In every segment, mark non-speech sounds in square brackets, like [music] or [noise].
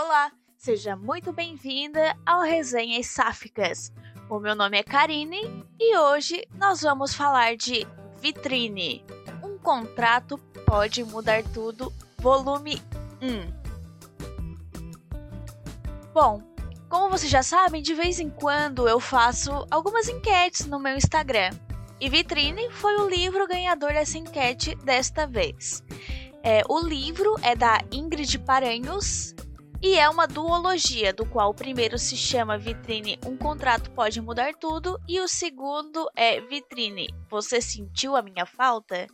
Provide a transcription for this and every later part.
Olá, seja muito bem-vinda ao Resenhas Sáficas. O meu nome é Karine e hoje nós vamos falar de Vitrine. Um contrato pode mudar tudo, volume 1. Bom, como vocês já sabem, de vez em quando eu faço algumas enquetes no meu Instagram. E Vitrine foi o livro ganhador dessa enquete desta vez. É, o livro é da Ingrid Paranhos e é uma duologia, do qual o primeiro se chama Vitrine Um Contrato Pode Mudar Tudo e o segundo é Vitrine Você Sentiu a Minha Falta?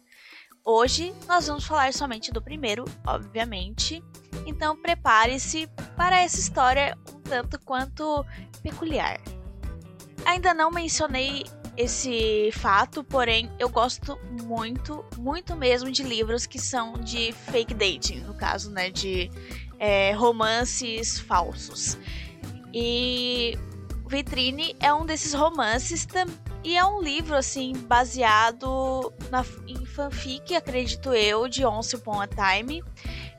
Hoje nós vamos falar somente do primeiro, obviamente, então prepare-se para essa história um tanto quanto peculiar. Ainda não mencionei esse fato, porém eu gosto muito, muito mesmo de livros que são de fake dating, no caso, né, de é, romances falsos. E Vitrine é um desses romances e é um livro assim baseado na, em fanfic, acredito eu, de Once Upon a Time.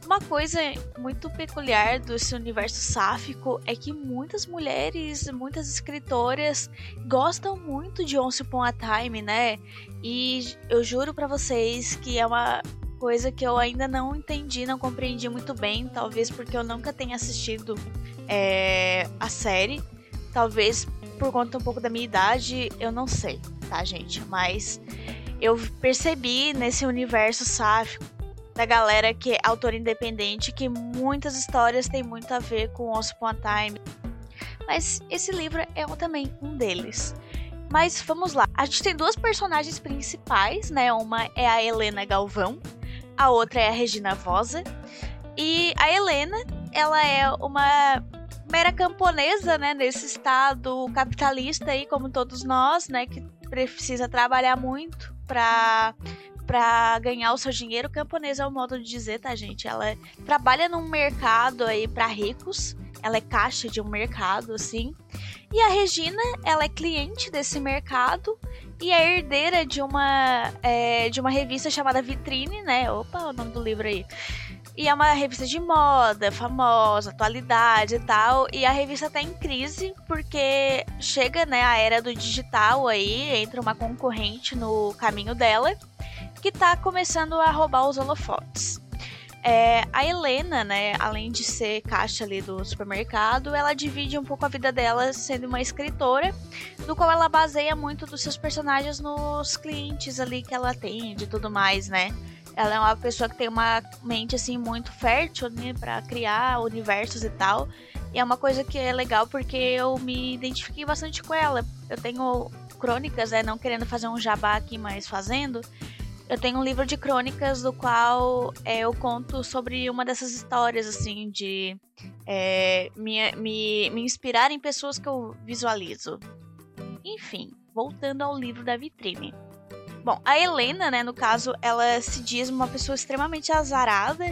Uma coisa muito peculiar desse universo sáfico é que muitas mulheres, muitas escritoras gostam muito de Once Upon a Time, né? E eu juro para vocês que é uma coisa que eu ainda não entendi, não compreendi muito bem, talvez porque eu nunca tenha assistido é, a série, talvez por conta um pouco da minha idade, eu não sei, tá, gente? Mas eu percebi nesse universo sáfico da galera que é autor independente que muitas histórias têm muito a ver com Once Upon a Time. Mas esse livro é também um deles. Mas vamos lá. A gente tem duas personagens principais, né? Uma é a Helena Galvão, a outra é a Regina Vosa. E a Helena, ela é uma mera camponesa, né, nesse estado capitalista aí, como todos nós, né, que precisa trabalhar muito para para ganhar o seu dinheiro. Camponesa é o modo de dizer, tá, gente? Ela trabalha num mercado aí para ricos. Ela é caixa de um mercado, assim. E a Regina, ela é cliente desse mercado e é herdeira de uma, é, de uma revista chamada Vitrine, né? Opa, o nome do livro aí. E é uma revista de moda, famosa, atualidade e tal. E a revista tá em crise porque chega, né, a era do digital aí, entra uma concorrente no caminho dela que tá começando a roubar os holofotes. É, a Helena, né, além de ser caixa ali do supermercado, ela divide um pouco a vida dela sendo uma escritora, do qual ela baseia muito dos seus personagens nos clientes ali que ela atende e tudo mais, né? Ela é uma pessoa que tem uma mente assim muito fértil, né, para criar universos e tal. E é uma coisa que é legal porque eu me identifiquei bastante com ela. Eu tenho crônicas, né, não querendo fazer um jabá aqui, mas fazendo eu tenho um livro de crônicas do qual é, eu conto sobre uma dessas histórias, assim, de é, me, me, me inspirar em pessoas que eu visualizo. Enfim, voltando ao livro da vitrine. Bom, a Helena, né, no caso, ela se diz uma pessoa extremamente azarada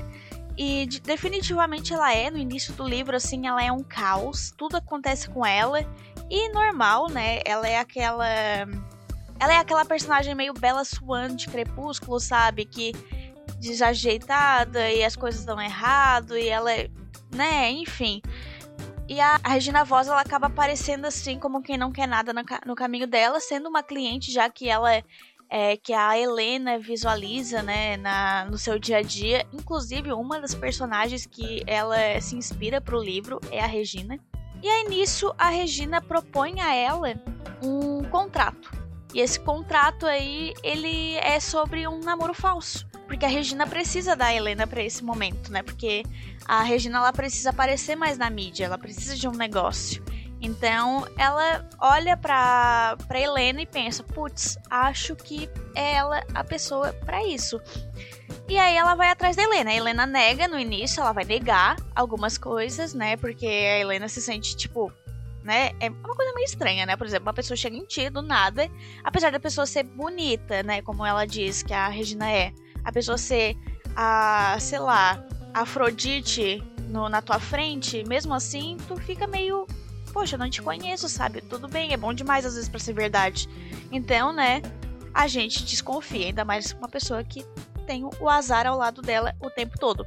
e de, definitivamente ela é, no início do livro, assim, ela é um caos, tudo acontece com ela e normal, né, ela é aquela ela é aquela personagem meio Bela Swan de Crepúsculo, sabe? Que desajeitada e as coisas dão errado e ela é. né? Enfim. E a, Regina Voz ela acaba aparecendo assim como quem não quer nada no, no caminho dela, sendo uma cliente, já que ela é, é, que a Helena visualiza, né, na, no seu dia a dia. Inclusive, uma das personagens que ela se inspira para o livro é a Regina. E aí nisso a Regina propõe a ela um contrato e esse contrato aí, ele é sobre um namoro falso. Porque a Regina precisa da Helena para esse momento, né? Porque a Regina ela precisa aparecer mais na mídia, ela precisa de um negócio. Então ela olha pra, pra Helena e pensa: putz, acho que é ela a pessoa para isso. E aí ela vai atrás da Helena. A Helena nega no início, ela vai negar algumas coisas, né? Porque a Helena se sente tipo, né? É uma coisa meio estranha, né? Por exemplo, uma pessoa chega em ti do nada, apesar da pessoa ser bonita, né? Como ela diz que a Regina é. A pessoa ser a, sei lá, Afrodite no, na tua frente, mesmo assim, tu fica meio. Poxa, eu não te conheço, sabe? Tudo bem, é bom demais às vezes pra ser verdade. Então, né? A gente desconfia, ainda mais uma pessoa que tem o azar ao lado dela o tempo todo.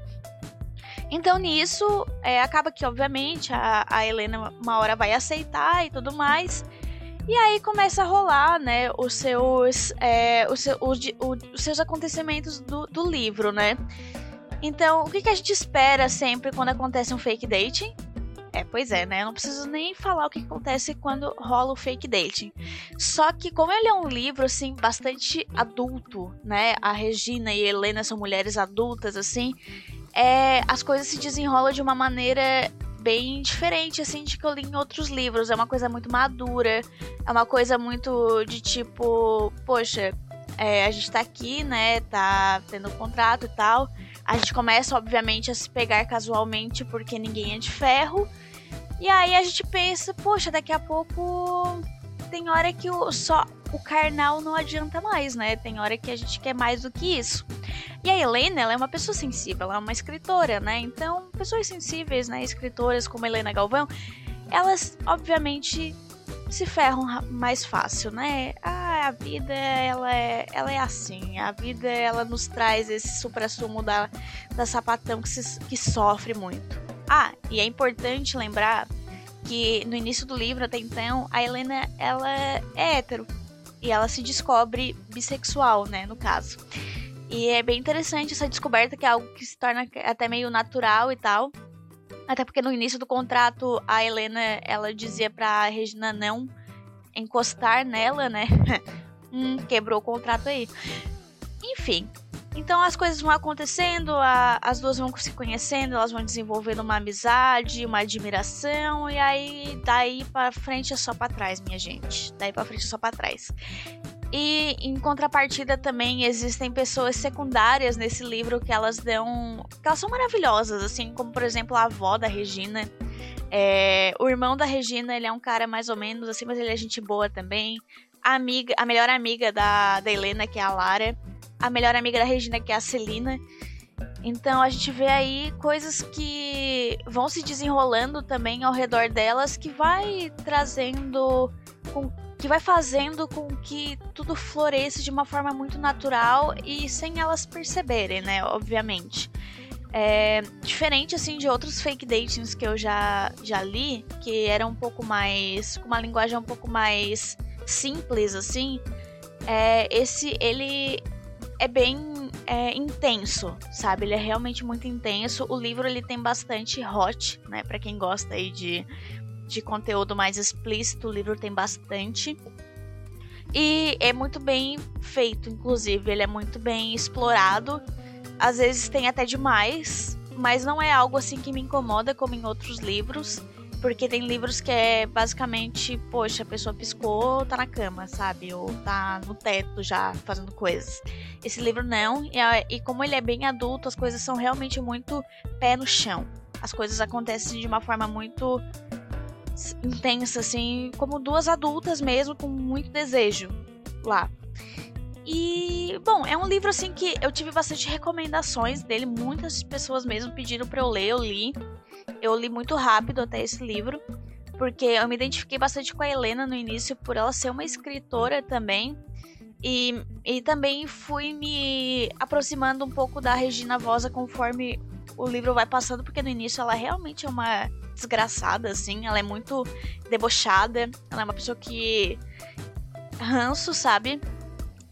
Então nisso, é, acaba que, obviamente, a, a Helena uma hora vai aceitar e tudo mais. E aí começa a rolar, né, os seus, é, os, seu, o, o, os seus acontecimentos do, do livro, né? Então, o que, que a gente espera sempre quando acontece um fake dating? É, pois é, né? Eu não preciso nem falar o que acontece quando rola o fake dating. Só que, como ele é um livro, assim, bastante adulto, né? A Regina e a Helena são mulheres adultas, assim. É, as coisas se desenrolam de uma maneira bem diferente, assim, de que eu li em outros livros. É uma coisa muito madura, é uma coisa muito de tipo, poxa, é, a gente tá aqui, né? Tá tendo um contrato e tal. A gente começa, obviamente, a se pegar casualmente porque ninguém é de ferro. E aí a gente pensa, poxa, daqui a pouco tem hora que o, só o carnal não adianta mais, né? Tem hora que a gente quer mais do que isso. E a Helena, ela é uma pessoa sensível, ela é uma escritora, né? Então, pessoas sensíveis, né, escritoras como Helena Galvão, elas obviamente se ferram mais fácil, né? Ah, a vida ela é, ela é assim, a vida ela nos traz esse supra-sumo da, da sapatão que, se, que sofre muito. Ah, e é importante lembrar que no início do livro, até então, a Helena ela é hétero e ela se descobre bissexual, né, no caso. E é bem interessante essa descoberta que é algo que se torna até meio natural e tal. Até porque no início do contrato a Helena ela dizia pra Regina não encostar nela, né? [laughs] hum, quebrou o contrato aí. Enfim, então as coisas vão acontecendo, a, as duas vão se conhecendo, elas vão desenvolvendo uma amizade, uma admiração, e aí daí para frente é só para trás, minha gente. Daí para frente é só para trás. E em contrapartida também existem pessoas secundárias nesse livro que elas dão, que elas são maravilhosas, assim como por exemplo a avó da Regina. É, o irmão da Regina, ele é um cara mais ou menos assim, mas ele é gente boa também. A amiga, a melhor amiga da, da Helena, que é a Lara a melhor amiga da Regina, que é a Celina. Então a gente vê aí coisas que vão se desenrolando também ao redor delas que vai trazendo com, que vai fazendo com que tudo floresça de uma forma muito natural e sem elas perceberem, né, obviamente. É, diferente assim de outros fake datings que eu já já li, que era um pouco mais com uma linguagem um pouco mais simples assim, é, esse ele é bem é, intenso, sabe? Ele é realmente muito intenso. O livro ele tem bastante hot, né? Para quem gosta aí de, de conteúdo mais explícito, o livro tem bastante. E é muito bem feito, inclusive, ele é muito bem explorado. Às vezes tem até demais, mas não é algo assim que me incomoda como em outros livros. Porque tem livros que é basicamente, poxa, a pessoa piscou, tá na cama, sabe? Ou tá no teto já fazendo coisas. Esse livro não, e, e como ele é bem adulto, as coisas são realmente muito pé no chão. As coisas acontecem de uma forma muito intensa, assim, como duas adultas mesmo, com muito desejo lá. E, bom, é um livro assim que eu tive bastante recomendações dele, muitas pessoas mesmo pediram para eu ler, eu li. Eu li muito rápido até esse livro, porque eu me identifiquei bastante com a Helena no início por ela ser uma escritora também. E, e também fui me aproximando um pouco da Regina Vosa conforme o livro vai passando, porque no início ela realmente é uma desgraçada, assim, ela é muito debochada, ela é uma pessoa que. ranço, sabe?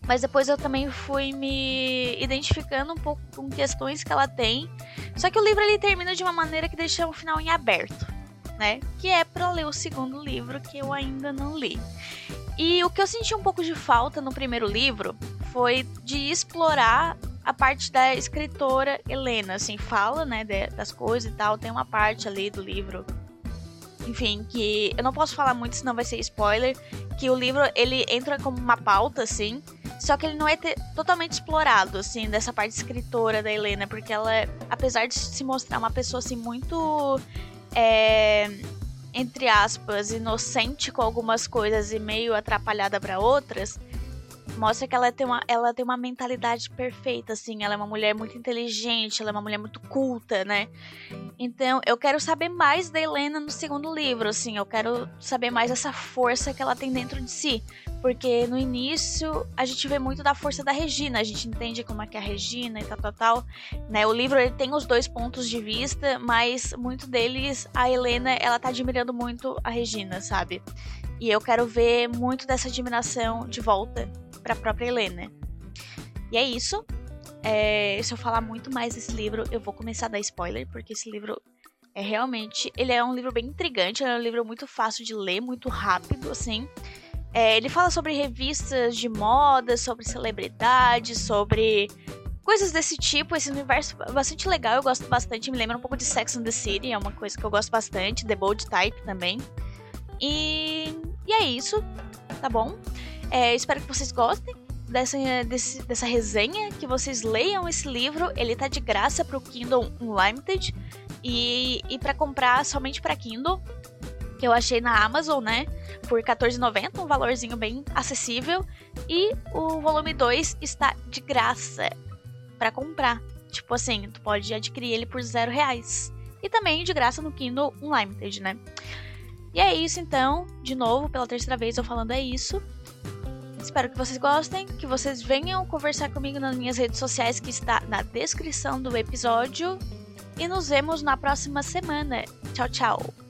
Mas depois eu também fui me identificando um pouco com questões que ela tem só que o livro ele termina de uma maneira que deixa o final em aberto, né? Que é para ler o segundo livro que eu ainda não li. E o que eu senti um pouco de falta no primeiro livro foi de explorar a parte da escritora Helena, assim, fala, né, das coisas e tal, tem uma parte ali do livro enfim, que eu não posso falar muito, senão vai ser spoiler, que o livro ele entra como uma pauta assim, só que ele não é totalmente explorado, assim, dessa parte escritora da Helena, porque ela, apesar de se mostrar uma pessoa, assim, muito. É, entre aspas, inocente com algumas coisas e meio atrapalhada para outras, mostra que ela tem, uma, ela tem uma mentalidade perfeita, assim. Ela é uma mulher muito inteligente, ela é uma mulher muito culta, né? Então, eu quero saber mais da Helena no segundo livro, assim. Eu quero saber mais essa força que ela tem dentro de si. Porque no início a gente vê muito da força da Regina, a gente entende como é que é a Regina e tal, tal, tal. Né? O livro ele tem os dois pontos de vista, mas muito deles a Helena ela tá admirando muito a Regina, sabe? E eu quero ver muito dessa admiração de volta para a própria Helena. E é isso. É, se eu falar muito mais desse livro, eu vou começar a dar spoiler, porque esse livro é realmente. Ele é um livro bem intrigante, é um livro muito fácil de ler, muito rápido, assim. É, ele fala sobre revistas de moda, sobre celebridades, sobre coisas desse tipo. Esse universo é bastante legal, eu gosto bastante. Me lembra um pouco de Sex and the City, é uma coisa que eu gosto bastante. The Bold Type também. E, e é isso, tá bom? É, espero que vocês gostem dessa, desse, dessa resenha, que vocês leiam esse livro. Ele tá de graça pro Kindle Unlimited e, e para comprar somente para Kindle que eu achei na Amazon, né? Por R$14,90, um valorzinho bem acessível. E o volume 2 está de graça para comprar. Tipo assim, tu pode adquirir ele por zero reais. E também de graça no Kindle Unlimited, né? E é isso então, de novo, pela terceira vez eu falando é isso. Espero que vocês gostem, que vocês venham conversar comigo nas minhas redes sociais que está na descrição do episódio. E nos vemos na próxima semana. Tchau, tchau.